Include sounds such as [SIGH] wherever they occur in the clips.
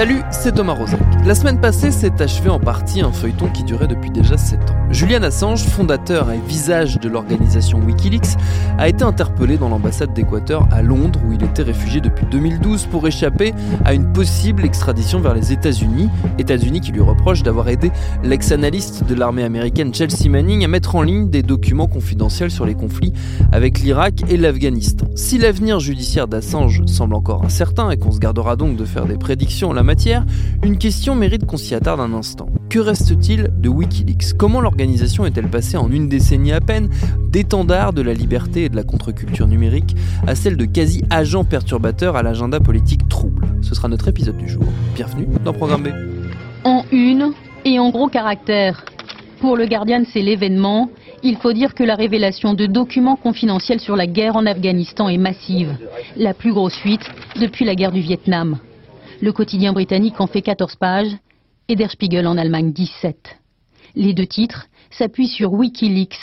Salut, c'est Thomas Rozek. La semaine passée s'est achevé en partie un feuilleton qui durait depuis déjà 7 ans. Julian Assange, fondateur et visage de l'organisation Wikileaks, a été interpellé dans l'ambassade d'Équateur à Londres où il était réfugié depuis 2012 pour échapper à une possible extradition vers les États-Unis, États-Unis qui lui reprochent d'avoir aidé l'ex-analyste de l'armée américaine Chelsea Manning à mettre en ligne des documents confidentiels sur les conflits avec l'Irak et l'Afghanistan. Si l'avenir judiciaire d'Assange semble encore incertain et qu'on se gardera donc de faire des prédictions la matière, une question mérite qu'on s'y attarde un instant. Que reste-t-il de Wikileaks? Comment est-elle passée en une décennie à peine d'étendard de la liberté et de la contre-culture numérique à celle de quasi-agent perturbateur à l'agenda politique trouble? Ce sera notre épisode du jour. Bienvenue dans Programme B. En une et en gros caractère. Pour le Guardian, c'est l'événement. Il faut dire que la révélation de documents confidentiels sur la guerre en Afghanistan est massive. La plus grosse fuite depuis la guerre du Vietnam. Le quotidien britannique en fait 14 pages et Der Spiegel en Allemagne 17. Les deux titres s'appuient sur Wikileaks.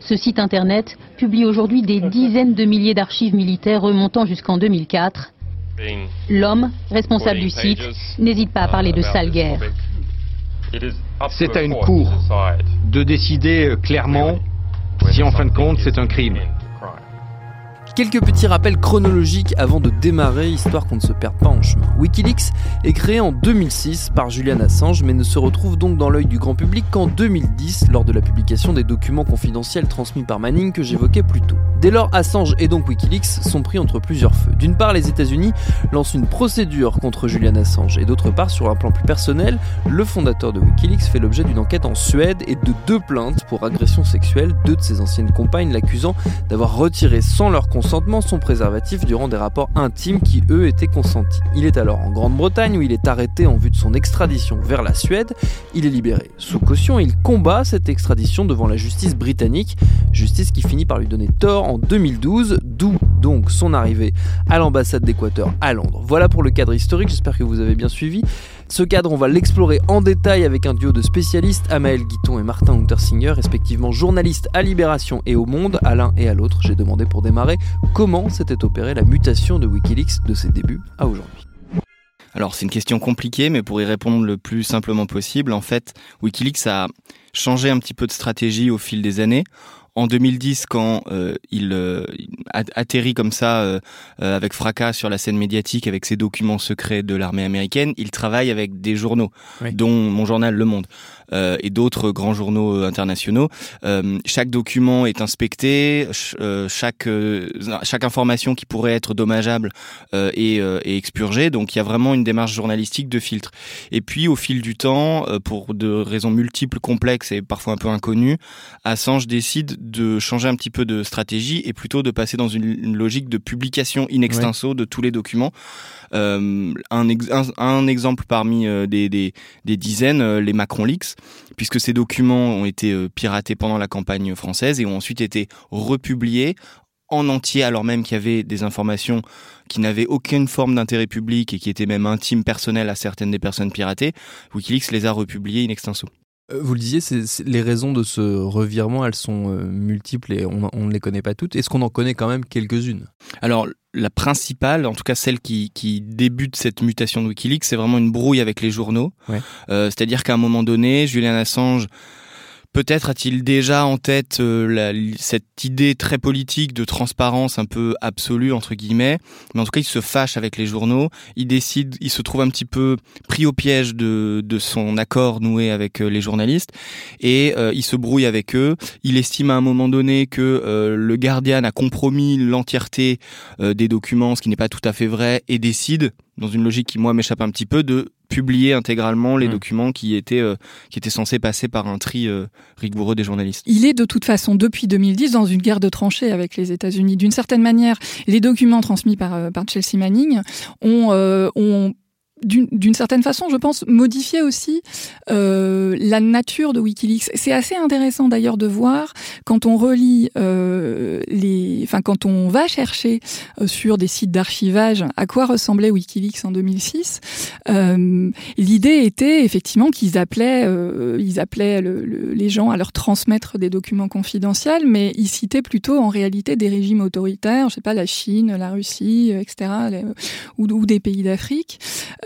Ce site internet publie aujourd'hui des [LAUGHS] dizaines de milliers d'archives militaires remontant jusqu'en 2004. L'homme, responsable du site, n'hésite pas à parler de sale guerre. C'est à une cour de décider euh, clairement si en fin de compte c'est un crime. Quelques petits rappels chronologiques avant de démarrer, histoire qu'on ne se perde pas en chemin. Wikileaks est créé en 2006 par Julian Assange, mais ne se retrouve donc dans l'œil du grand public qu'en 2010, lors de la publication des documents confidentiels transmis par Manning que j'évoquais plus tôt. Dès lors, Assange et donc Wikileaks sont pris entre plusieurs feux. D'une part, les États-Unis lancent une procédure contre Julian Assange, et d'autre part, sur un plan plus personnel, le fondateur de Wikileaks fait l'objet d'une enquête en Suède et de deux plaintes pour agression sexuelle, deux de ses anciennes compagnes l'accusant d'avoir retiré sans leur consentement son préservatif durant des rapports intimes qui eux étaient consentis. Il est alors en Grande-Bretagne où il est arrêté en vue de son extradition vers la Suède. Il est libéré sous caution et il combat cette extradition devant la justice britannique, justice qui finit par lui donner tort en 2012, d'où donc son arrivée à l'ambassade d'Équateur à Londres. Voilà pour le cadre historique, j'espère que vous avez bien suivi. Ce cadre, on va l'explorer en détail avec un duo de spécialistes, Amael Guiton et Martin Untersinger, respectivement journalistes à Libération et au Monde. À l'un et à l'autre, j'ai demandé pour démarrer comment s'était opérée la mutation de Wikileaks de ses débuts à aujourd'hui. Alors c'est une question compliquée, mais pour y répondre le plus simplement possible, en fait, Wikileaks a changé un petit peu de stratégie au fil des années en 2010 quand euh, il euh, atterrit comme ça euh, avec fracas sur la scène médiatique avec ses documents secrets de l'armée américaine, il travaille avec des journaux, dont mon journal Le Monde. Euh, et d'autres grands journaux euh, internationaux. Euh, chaque document est inspecté, chaque chaque information qui pourrait être dommageable est, est expurgée. Donc il y a vraiment une démarche journalistique de filtre. Et puis au fil du temps, pour de raisons multiples, complexes et parfois un peu inconnues, Assange décide de changer un petit peu de stratégie et plutôt de passer dans une, logique de publication in extenso de tous les documents. Euh, un, un, exemple parmi des, des, des dizaines, les Macron Leaks, puisque ces documents ont été euh, piratés pendant la campagne française et ont ensuite été republiés en entier alors même qu'il y avait des informations qui n'avaient aucune forme d'intérêt public et qui étaient même intimes personnelles à certaines des personnes piratées, Wikileaks les a republiées in extenso. Euh, vous le disiez, les raisons de ce revirement, elles sont euh, multiples et on, ne les connaît pas toutes. Est-ce qu'on en connaît quand même quelques-unes? Alors, la principale, en tout cas celle qui, débute cette mutation de Wikileaks, c'est vraiment une brouille avec les journaux. Euh, c'est-à-dire qu'à un moment donné, Julian Assange Peut-être a-t-il déjà en tête euh, cette idée très politique de transparence un peu absolue entre guillemets, mais en tout cas il se fâche avec les journaux, il décide, il se trouve un petit peu pris au piège de, de son accord noué avec euh, les journalistes. Et euh, il se brouille avec eux. Il estime à un moment donné que le Guardian a compromis l'entièreté des documents, ce qui n'est pas tout à fait vrai, et décide dans une logique qui moi m'échappe un petit peu, de publier intégralement les mm. documents qui étaient euh, qui étaient censés passer par un tri euh, rigoureux des journalistes. Il est de toute façon depuis 2010 dans une guerre de tranchées avec les États-Unis. D'une certaine manière, les documents transmis par euh, par Chelsea Manning ont ont d'une certaine façon, je pense, modifier aussi euh, la nature de Wikileaks. C'est assez intéressant d'ailleurs de voir quand on relit euh, les, enfin quand on va chercher euh, sur des sites d'archivage à quoi ressemblait Wikileaks en 2006. Euh, L'idée était effectivement qu'ils appelaient, ils appelaient le, les gens à leur transmettre des documents confidentiels, mais ils citaient plutôt en réalité des régimes autoritaires, je sais pas la Chine, la Russie, etc., ou, des pays d'Afrique.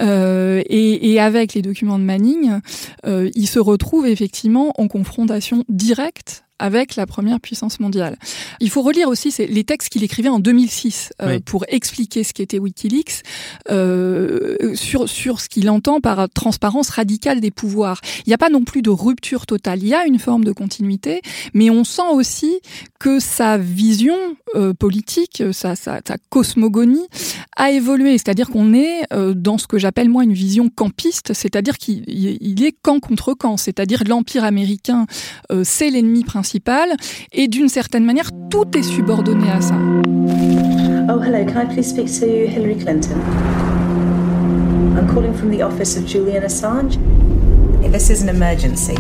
Euh, et, avec les documents de Manning, euh, il se retrouve effectivement en confrontation directe avec la première puissance mondiale. Il faut relire aussi les textes qu'il écrivait en 2006 euh, pour expliquer ce qu'était WikiLeaks euh, sur sur ce qu'il entend par transparence radicale des pouvoirs. Il n'y a pas non plus de rupture totale. Il y a une forme de continuité, mais on sent aussi que sa vision euh, politique, sa, sa, sa, cosmogonie a évolué. C'est-à-dire qu'on est, dans ce que j'appelle moi une vision campiste, c'est-à-dire qu'il il est camp contre camp. C'est-à-dire l'empire américain, c'est l'ennemi principal et d'une certaine manière, tout est subordonné à ça. Oh, hello, can I please speak to Hillary Clinton? I'm calling from the office of Julian Assange. This is an emergency.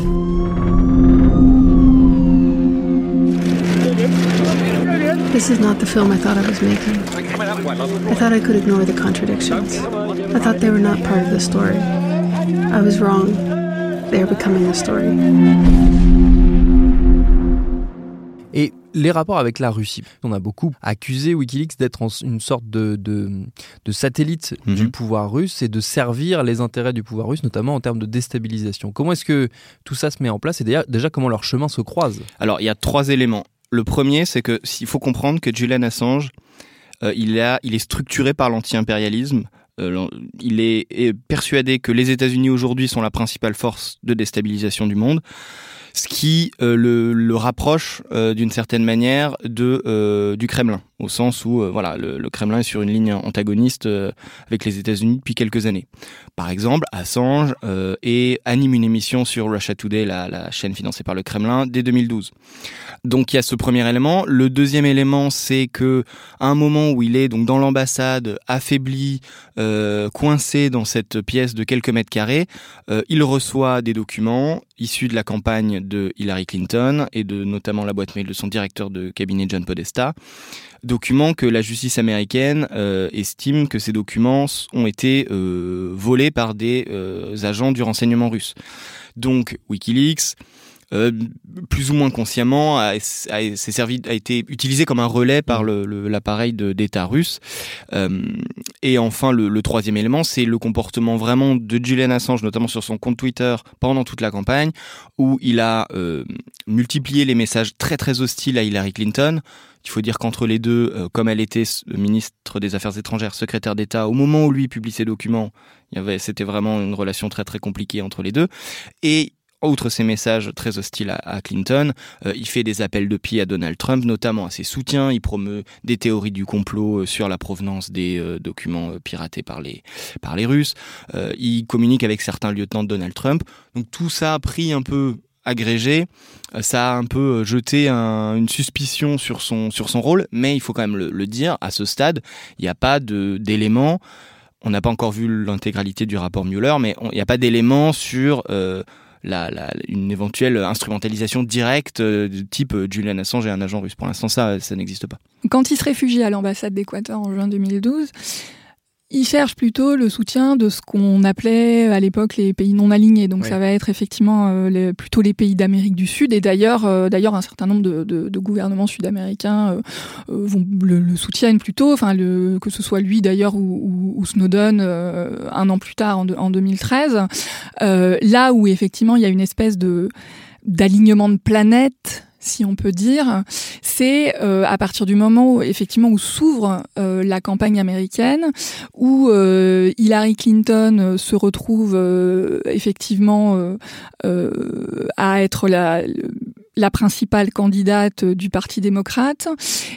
This is not the film I thought I was making. I thought I could ignore the contradictions. I thought they were not part of the story. I was wrong. They are becoming the story. Les rapports avec la Russie. On a beaucoup accusé Wikileaks d'être une sorte de, de, satellite du mhm. pouvoir russe et de servir les intérêts du pouvoir russe, notamment en termes de déstabilisation. Comment est-ce que tout ça se met en place et déjà, déjà comment leurs chemins se croisent Alors, il y a trois éléments. Le premier, c'est que s'il faut comprendre que Julian Assange, euh, il, a, il est structuré par l'anti-impérialisme. Euh, il est, est persuadé que les États-Unis aujourd'hui sont la principale force de déstabilisation du monde ce qui euh, le, le, rapproche euh, d'une certaine manière de euh, du Kremlin au sens où voilà le, Kremlin est sur une ligne antagoniste avec les États-Unis depuis quelques années. Par exemple, Assange et anime une émission sur Russia Today, la, la, chaîne financée par le Kremlin, dès 2012. Donc il y a ce premier élément. Le deuxième élément, c'est que à un moment où il est donc dans l'ambassade, affaibli, coincé dans cette pièce de quelques mètres carrés, il reçoit des documents issus de la campagne de Hillary Clinton et de notamment la boîte mail de son directeur de cabinet John Podesta, documents que la justice américaine euh, estime que ces documents ont été euh, volés par des euh, agents du renseignement russe. Donc Wikileaks, euh, plus ou moins consciemment, a, a, servi, a été utilisé comme un relais par l'appareil d'État russe. Euh, et enfin, le, le troisième élément, c'est le comportement vraiment de Julian Assange, notamment sur son compte Twitter pendant toute la campagne, où il a euh, multiplié les messages très très hostiles à Hillary Clinton. Il faut dire qu'entre les deux, euh, comme elle était ministre des Affaires étrangères, secrétaire d'État, au moment où lui publie ses documents, c'était vraiment une relation très très compliquée entre les deux. Et outre ses messages très hostiles à, Clinton, euh, il fait des appels de pied à Donald Trump, notamment à ses soutiens. Il promeut des théories du complot euh, sur la provenance des euh, documents piratés par les, par les Russes. il communique avec certains lieutenants de Donald Trump. Donc tout ça a pris un peu agrégé, ça a un peu jeté une suspicion sur son, sur son rôle, mais il faut quand même le, dire, à ce stade, il n'y a pas d'éléments. On n'a pas encore vu l'intégralité du rapport Mueller, mais il n'y a pas d'éléments sur une éventuelle instrumentalisation directe euh, de type euh, Julian Assange et un agent russe. Pour l'instant, ça, ça n'existe pas. Quand il se réfugie à l'ambassade d'Équateur en juin 2012, il cherche plutôt le soutien de ce qu'on appelait à l'époque les pays non alignés. Donc ça va être effectivement euh, plutôt les pays d'Amérique du Sud. Et d'ailleurs, euh, d'ailleurs, un certain nombre de, de, de gouvernements sud-américains euh, vont le, le, soutiennent plutôt. Enfin, le, que ce soit lui d'ailleurs ou, ou, Snowden un an plus tard en, en 2013. là où effectivement il y a une espèce de d'alignement de planètes si on peut dire, c'est euh, à partir du moment où effectivement où s'ouvre euh, la campagne américaine, où euh, Hillary Clinton se retrouve effectivement à être la la principale candidate du Parti démocrate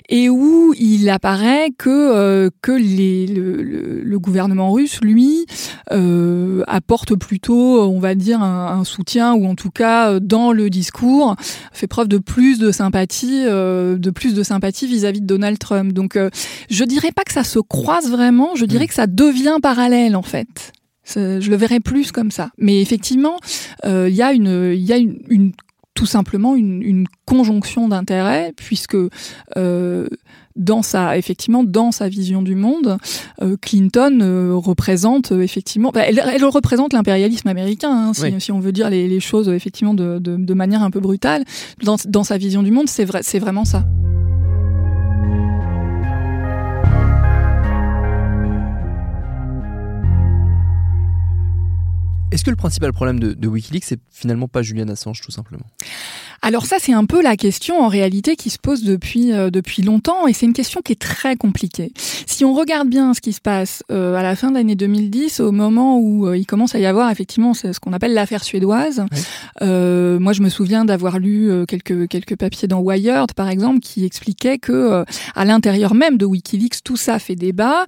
et où il apparaît que euh, que les, le, le, gouvernement russe, lui, euh, apporte plutôt, on va dire, un, un, soutien ou en tout cas dans le discours fait preuve de plus de sympathie, euh, de plus de sympathie vis-à-vis de Donald Trump. Donc, euh, je dirais pas que ça se croise vraiment, je dirais mm. que ça devient parallèle en fait. Je le verrais plus comme ça. Mais effectivement, euh, il y a une, il y a une, une tout simplement une, une conjonction d'intérêts puisque euh, dans sa effectivement dans sa vision du monde, euh, Clinton euh, représente effectivement, bah, elle, elle, représente l'impérialisme américain, hein, si, si, on veut dire les, les choses effectivement de, de, de, manière un peu brutale. Dans, dans sa vision du monde, c'est vrai, c'est vraiment ça. Est-ce que le principal problème de, de Wikileaks, c'est finalement pas Julian Assange, tout simplement? Alors ça, c'est un peu la question en réalité qui se pose depuis euh, depuis longtemps, et c'est une question qui est très compliquée. Si on regarde bien ce qui se passe euh, à la fin de l'année 2010, au moment où euh, il commence à y avoir effectivement ce qu'on appelle l'affaire suédoise, moi je me souviens d'avoir lu quelques quelques papiers dans Wired par exemple qui expliquaient que à l'intérieur même de WikiLeaks tout ça fait débat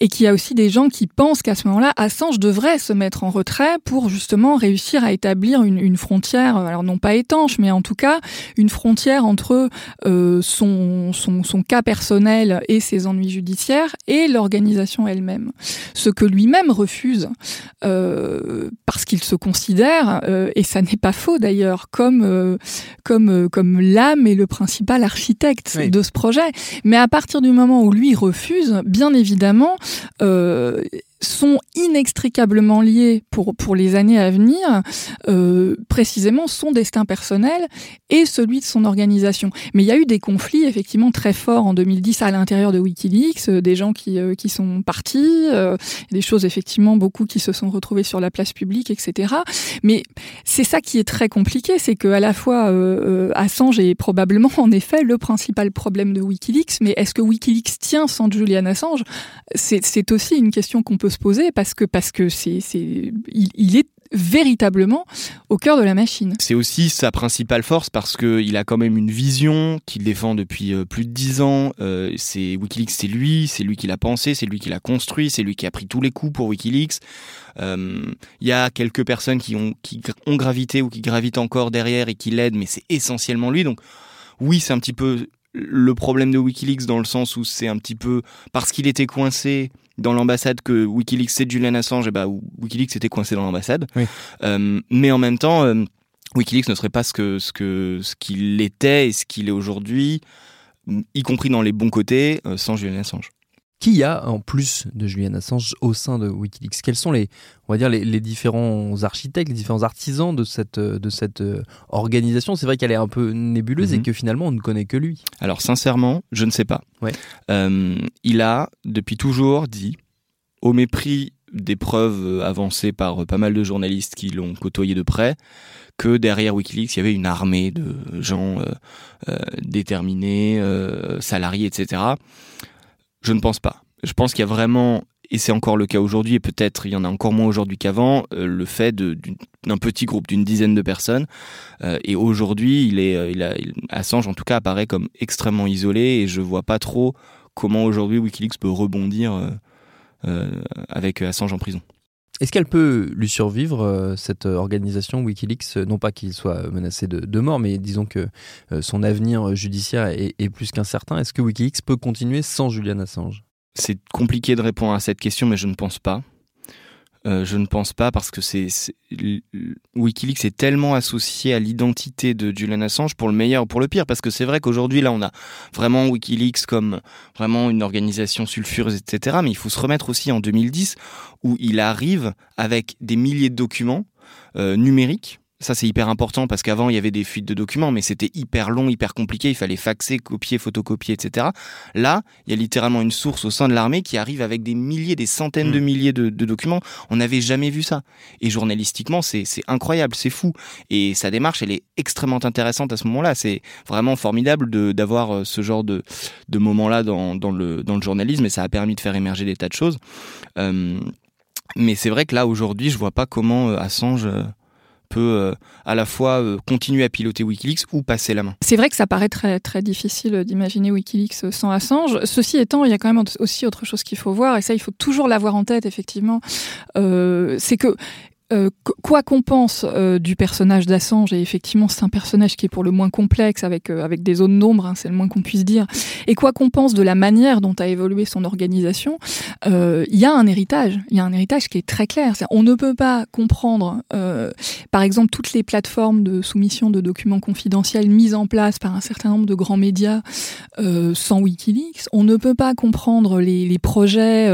et qu'il y a aussi des gens qui pensent qu'à ce moment-là, Assange devrait se mettre en retrait pour justement réussir à établir une, une frontière, alors non pas étanche, mais en tout cas une frontière entre euh, son, son, son, cas personnel et ses ennuis judiciaires et l'organisation elle-même. Ce que lui-même refuse, euh, parce qu'il se considère, euh, et ça n'est pas faux d'ailleurs, comme, euh, comme, euh, comme l'âme et le principal architecte oui. de ce projet. Mais à partir du moment où lui refuse, bien évidemment, euh, sont inextricablement liés pour, pour les années à venir, euh, précisément son destin personnel et celui de son organisation. Mais il y a eu des conflits effectivement très forts en 2010 à l'intérieur de Wikileaks, euh, des gens qui, euh, qui sont partis, euh, des choses effectivement beaucoup qui se sont retrouvés sur la place publique, etc. Mais c'est ça qui est très compliqué, c'est que à la fois euh, Assange est probablement en effet le principal problème de Wikileaks, mais est-ce que Wikileaks tient sans Julian Assange? C'est aussi une question qu'on peut se poser parce que parce que c'est il, il est véritablement au cœur de la machine. C'est aussi sa principale force parce qu'il a quand même une vision qu'il défend depuis euh, plus de dix ans. Euh, c'est Wikileaks, c'est lui, c'est lui qui l'a pensé, c'est lui qui l'a construit, c'est lui qui a pris tous les coups pour Wikileaks. Il euh, y a quelques personnes qui ont, qui ont gravité ou qui gravitent encore derrière et qui l'aident, mais c'est essentiellement lui. Donc oui, c'est un petit peu le problème de Wikileaks dans le sens où c'est un petit peu parce qu'il était coincé dans l'ambassade que Wikileaks c'est Julian Assange et bah Wikileaks était coincé dans l'ambassade oui. euh, mais en même temps euh, Wikileaks ne serait pas ce que ce que ce qu'il était et ce qu'il est aujourd'hui y compris dans les bons côtés euh, sans Julian Assange qui y a en plus de Julian Assange au sein de Wikileaks? Quels sont les, on va dire, les, les, différents architectes, les différents artisans de cette, de cette euh, organisation? C'est vrai qu'elle est un peu nébuleuse mm -hmm. et que finalement on ne connaît que lui. Alors sincèrement, je ne sais pas. Ouais. Euh, il a depuis toujours dit, au mépris des preuves avancées par pas mal de journalistes qui l'ont côtoyé de près, que derrière Wikileaks, il y avait une armée de gens euh, euh, déterminés, euh, salariés, etc. Je ne pense pas. Je pense qu'il y a vraiment, et c'est encore le cas aujourd'hui, et peut-être il y en a encore moins aujourd'hui qu'avant, euh, le fait d'un petit groupe, d'une dizaine de personnes. Euh, et aujourd'hui, il est, euh, Assange en tout cas apparaît comme extrêmement isolé, et je vois pas trop comment aujourd'hui Wikileaks peut rebondir avec Assange en prison. Est-ce qu'elle peut lui survivre, euh, cette organisation Wikileaks Non pas qu'il soit menacé de, mort, mais disons que euh, son avenir judiciaire est plus qu'incertain. Est-ce que Wikileaks peut continuer sans Julian Assange? C'est compliqué de répondre à cette question, mais je ne pense pas. Euh, je ne pense pas parce que c'est Wikileaks est tellement associé à l'identité de Julian Assange pour le meilleur ou pour le pire. Parce que c'est vrai qu'aujourd'hui là on a vraiment Wikileaks comme vraiment une organisation sulfureuse etc mais il faut se remettre aussi en 2010 où il arrive avec des milliers de documents euh, numériques ça c'est hyper important parce qu'avant il y avait des fuites de documents mais c'était hyper long hyper compliqué. Il fallait faxer copier photocopier etc là il y a littéralement une source au sein de l'armée qui arrive avec des milliers des centaines mmh. de milliers de, de documents. On n'avait jamais vu ça. Et journalistiquement c'est incroyable c'est fou. Et sa démarche elle est extrêmement intéressante à ce moment là c'est vraiment formidable d'avoir euh, ce genre de, de moment là dans, dans, le, dans le journalisme et ça a permis de faire émerger des tas de choses. Euh, mais c'est vrai que là aujourd'hui je vois pas comment euh, Assange peut à la fois continuer à piloter Wikileaks ou passer la main. C'est vrai que ça paraît très très difficile d'imaginer Wikileaks sans Assange. Ceci étant, il y a quand même aussi autre chose qu'il faut voir, et ça il faut toujours l'avoir en tête effectivement. c'est que euh, quoi qu'on pense euh, du personnage d'Assange, et effectivement c'est un personnage qui est pour le moins complexe, avec, euh, avec des zones d'ombre, hein, c'est le moins qu'on puisse dire, et quoi qu'on pense de la manière dont a évolué son organisation, il y a un héritage, il y a un héritage qui est très clair. on ne peut pas comprendre, par exemple, toutes les plateformes de soumission de documents confidentiels mises en place par un certain nombre de grands médias sans Wikileaks. On ne peut pas comprendre les, les projets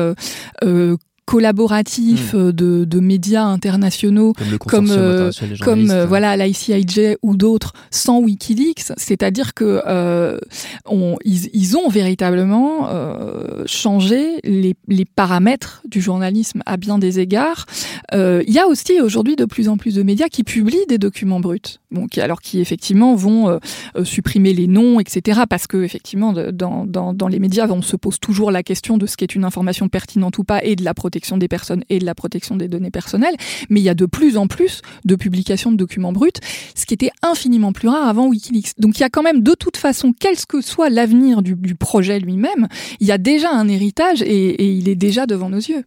collaboratif hmm. euh, de, de, médias internationaux comme euh, comme, euh, voilà l'ICIJ ou d'autres sans WikiLeaks, c'est-à-dire que euh, on, ils, ils, ont véritablement changé les, les, paramètres du journalisme à bien des égards. Il y a aussi aujourd'hui de plus en plus de médias qui publient des documents bruts, bon, qui, alors qui effectivement vont supprimer les noms, etc. Parce que effectivement dans, dans, dans les médias on se pose toujours la question de ce qui est une information pertinente ou pas et de la protection protection des personnes et de la protection des données personnelles, mais il y a de plus en plus de publications de documents bruts, ce qui était infiniment plus rare avant Wikileaks. Donc il y a quand même de toute façon, quel que soit l'avenir du, projet lui-même, il y a déjà un héritage et, il est déjà devant nos yeux.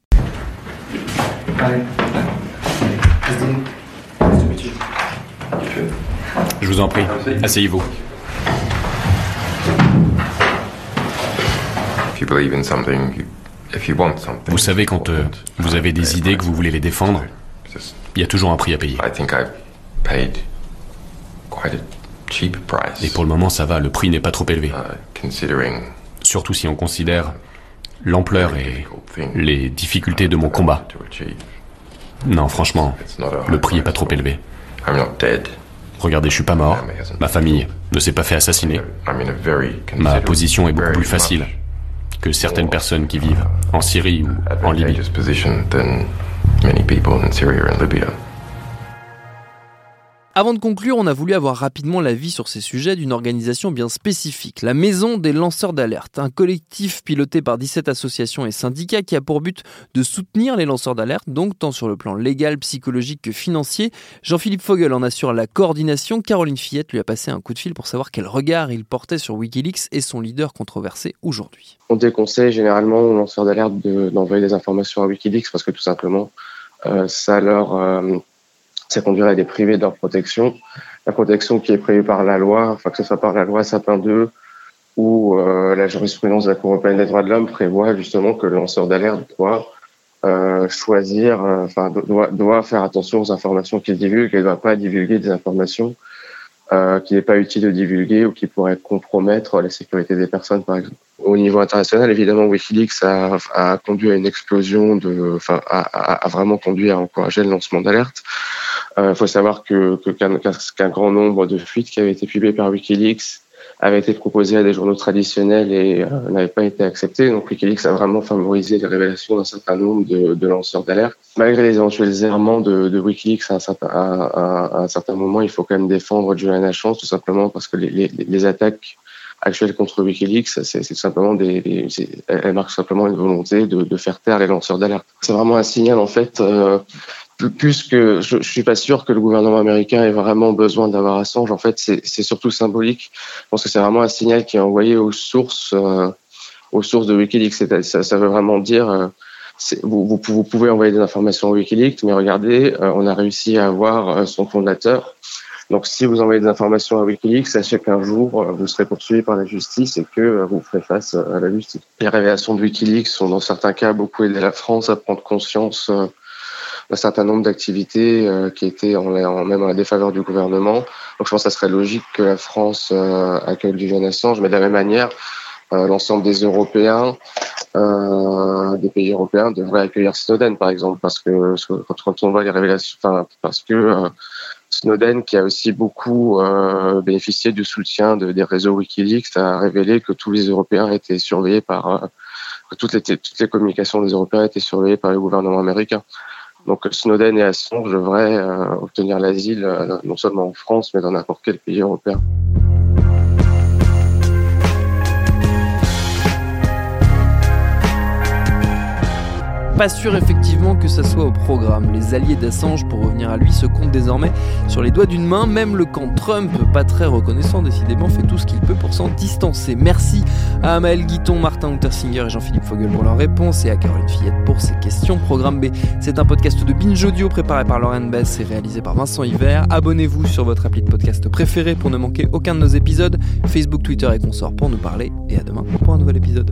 Je vous en prie, asseyez-vous. If you believe in something, vous savez, quand euh, vous avez des idées que vous voulez les défendre, il y a toujours un prix à payer. Et pour le moment, ça va, le prix n'est pas trop élevé. Uh, Surtout si on considère l'ampleur et les difficultés de mon combat. Non, franchement, le prix n'est pas trop élevé. Regardez, je suis pas mort. Ma famille ne s'est pas fait assassiner. Ma position est beaucoup plus facile que certaines personnes qui vivent en Syrie ou en Libye. Avant de conclure, on a voulu avoir rapidement l'avis sur ces sujets d'une organisation bien spécifique, la Maison des lanceurs d'alerte, un collectif piloté par 17 associations et syndicats qui a pour but de soutenir les lanceurs d'alerte, donc tant sur le plan légal, psychologique que financier. Jean-Philippe Fogel en assure la coordination. Caroline Fillette lui a passé un coup de fil pour savoir quel regard il portait sur Wikileaks et son leader controversé aujourd'hui. On déconseille généralement aux lanceurs d'alerte d'envoyer des informations à Wikileaks parce que tout simplement, euh, ça leur... Euh, c'est conduire à des privés de leur protection. La protection qui est prévue par la loi, enfin que ce soit par la loi Sapin 2 ou euh, la jurisprudence de la Cour européenne des droits de l'homme prévoit justement que le lanceur d'alerte doit euh, choisir, euh, enfin doit, doit faire attention aux informations qu'il divulgue et ne doit pas divulguer des informations euh, qui n'est pas utile de divulguer ou qui pourrait compromettre la sécurité des personnes, par exemple. Au niveau international, évidemment, WikiLeaks a, a conduit à une explosion de, enfin, a, a, vraiment conduit à encourager le lancement d'alerte. Il euh, faut savoir que qu'un grand nombre de fuites qui avaient été publiées par WikiLeaks avaient été proposées à des journaux traditionnels et euh, n'avaient pas été acceptées. Donc WikiLeaks a vraiment favorisé les révélations d'un certain nombre de, de lanceurs d'alerte. Malgré les éventuels errements de, de Wikileaks à un, certain, à, à un, certain, moment, il faut quand même défendre Julian Assange tout simplement parce que les, les, les attaques actuelles contre WikiLeaks, c'est tout simplement des, des elles marquent simplement une volonté de, de, faire taire les lanceurs d'alerte. C'est vraiment un signal en fait euh, plus que je, je suis pas sûr que le gouvernement américain ait vraiment besoin d'avoir Assange. En fait, c'est surtout symbolique. Je pense que c'est vraiment un signal qui est envoyé aux sources, euh, aux sources de WikiLeaks. Ça, ça veut vraiment dire, euh, vous, vous, vous, pouvez envoyer des informations à WikiLeaks, mais regardez, euh, on a réussi à avoir son fondateur. Donc, si vous envoyez des informations à WikiLeaks, sachez qu'un jour, vous serez poursuivi par la justice et que vous ferez face à la justice. Les révélations de WikiLeaks ont, dans certains cas, beaucoup aidé la France à prendre conscience un certain nombre d'activités euh, qui étaient en, en, même en défaveur du gouvernement. Donc je pense que ça serait logique que la France euh, accueille Julian Assange, mais de la même manière, euh, l'ensemble des Européens, des pays européens devraient accueillir Snowden, par exemple, parce que quand, on voit les révélations, enfin, parce que Snowden, qui a aussi beaucoup bénéficié du soutien de, des réseaux WikiLeaks, a révélé que tous les Européens étaient surveillés par toutes les, toutes les communications des Européens étaient surveillées par le gouvernement américain. Donc Snowden et Assange devraient euh, obtenir l'asile euh, non seulement en France, mais dans n'importe quel pays européen. Pas sûr effectivement que ça soit au programme. Les alliés d'Assange, pour revenir à lui, se comptent désormais sur les doigts d'une main. Même le camp Trump, pas très reconnaissant décidément, fait tout ce qu'il peut pour s'en distancer. Merci à Amael Guiton, Martin Untersinger et Jean-Philippe Fogel pour leurs réponses et à Caroline Fillette pour ses questions. Programme B, c'est un podcast de Binge Audio préparé par Lauren Bess et réalisé par Vincent Hiver. Abonnez-vous sur votre appli de podcast préféré pour ne manquer aucun de nos épisodes. Facebook, Twitter et consorts pour nous parler. Et à demain pour un nouvel épisode.